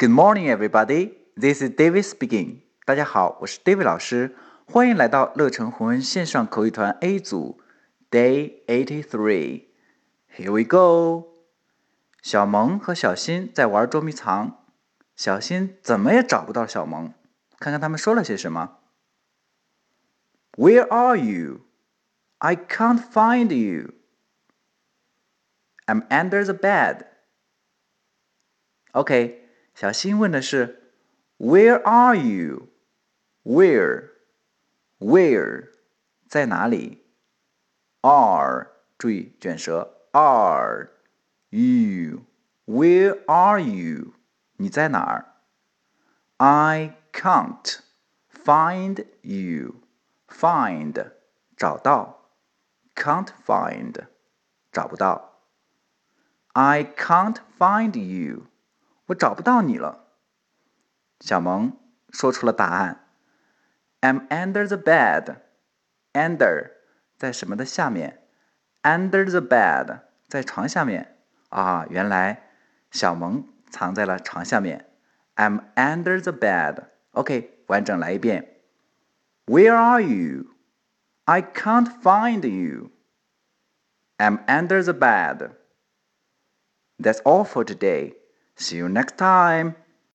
Good morning, everybody. This is David speaking. 大家好，我是 David 老师，欢迎来到乐成红恩线上口语团 A 组，Day eighty three. Here we go. 小萌和小新在玩捉迷藏，小新怎么也找不到小萌，看看他们说了些什么。Where are you? I can't find you. I'm under the bed. OK，小新问的是 Where are you? Where? Where 在哪里？Are 注意卷舌，Are you? Where are you? 你在哪儿？I can't find you. Find 找到，can't find 找不到。I can't find you. 我找不到你了。小萌说出了答案：“I'm under the bed.” Under 在什么的下面？Under the bed 在床下面啊！原来小萌藏在了床下面。I'm under the bed. OK，完整来一遍。Where are you? I can't find you. I'm under the bed. That's all for today. See you next time.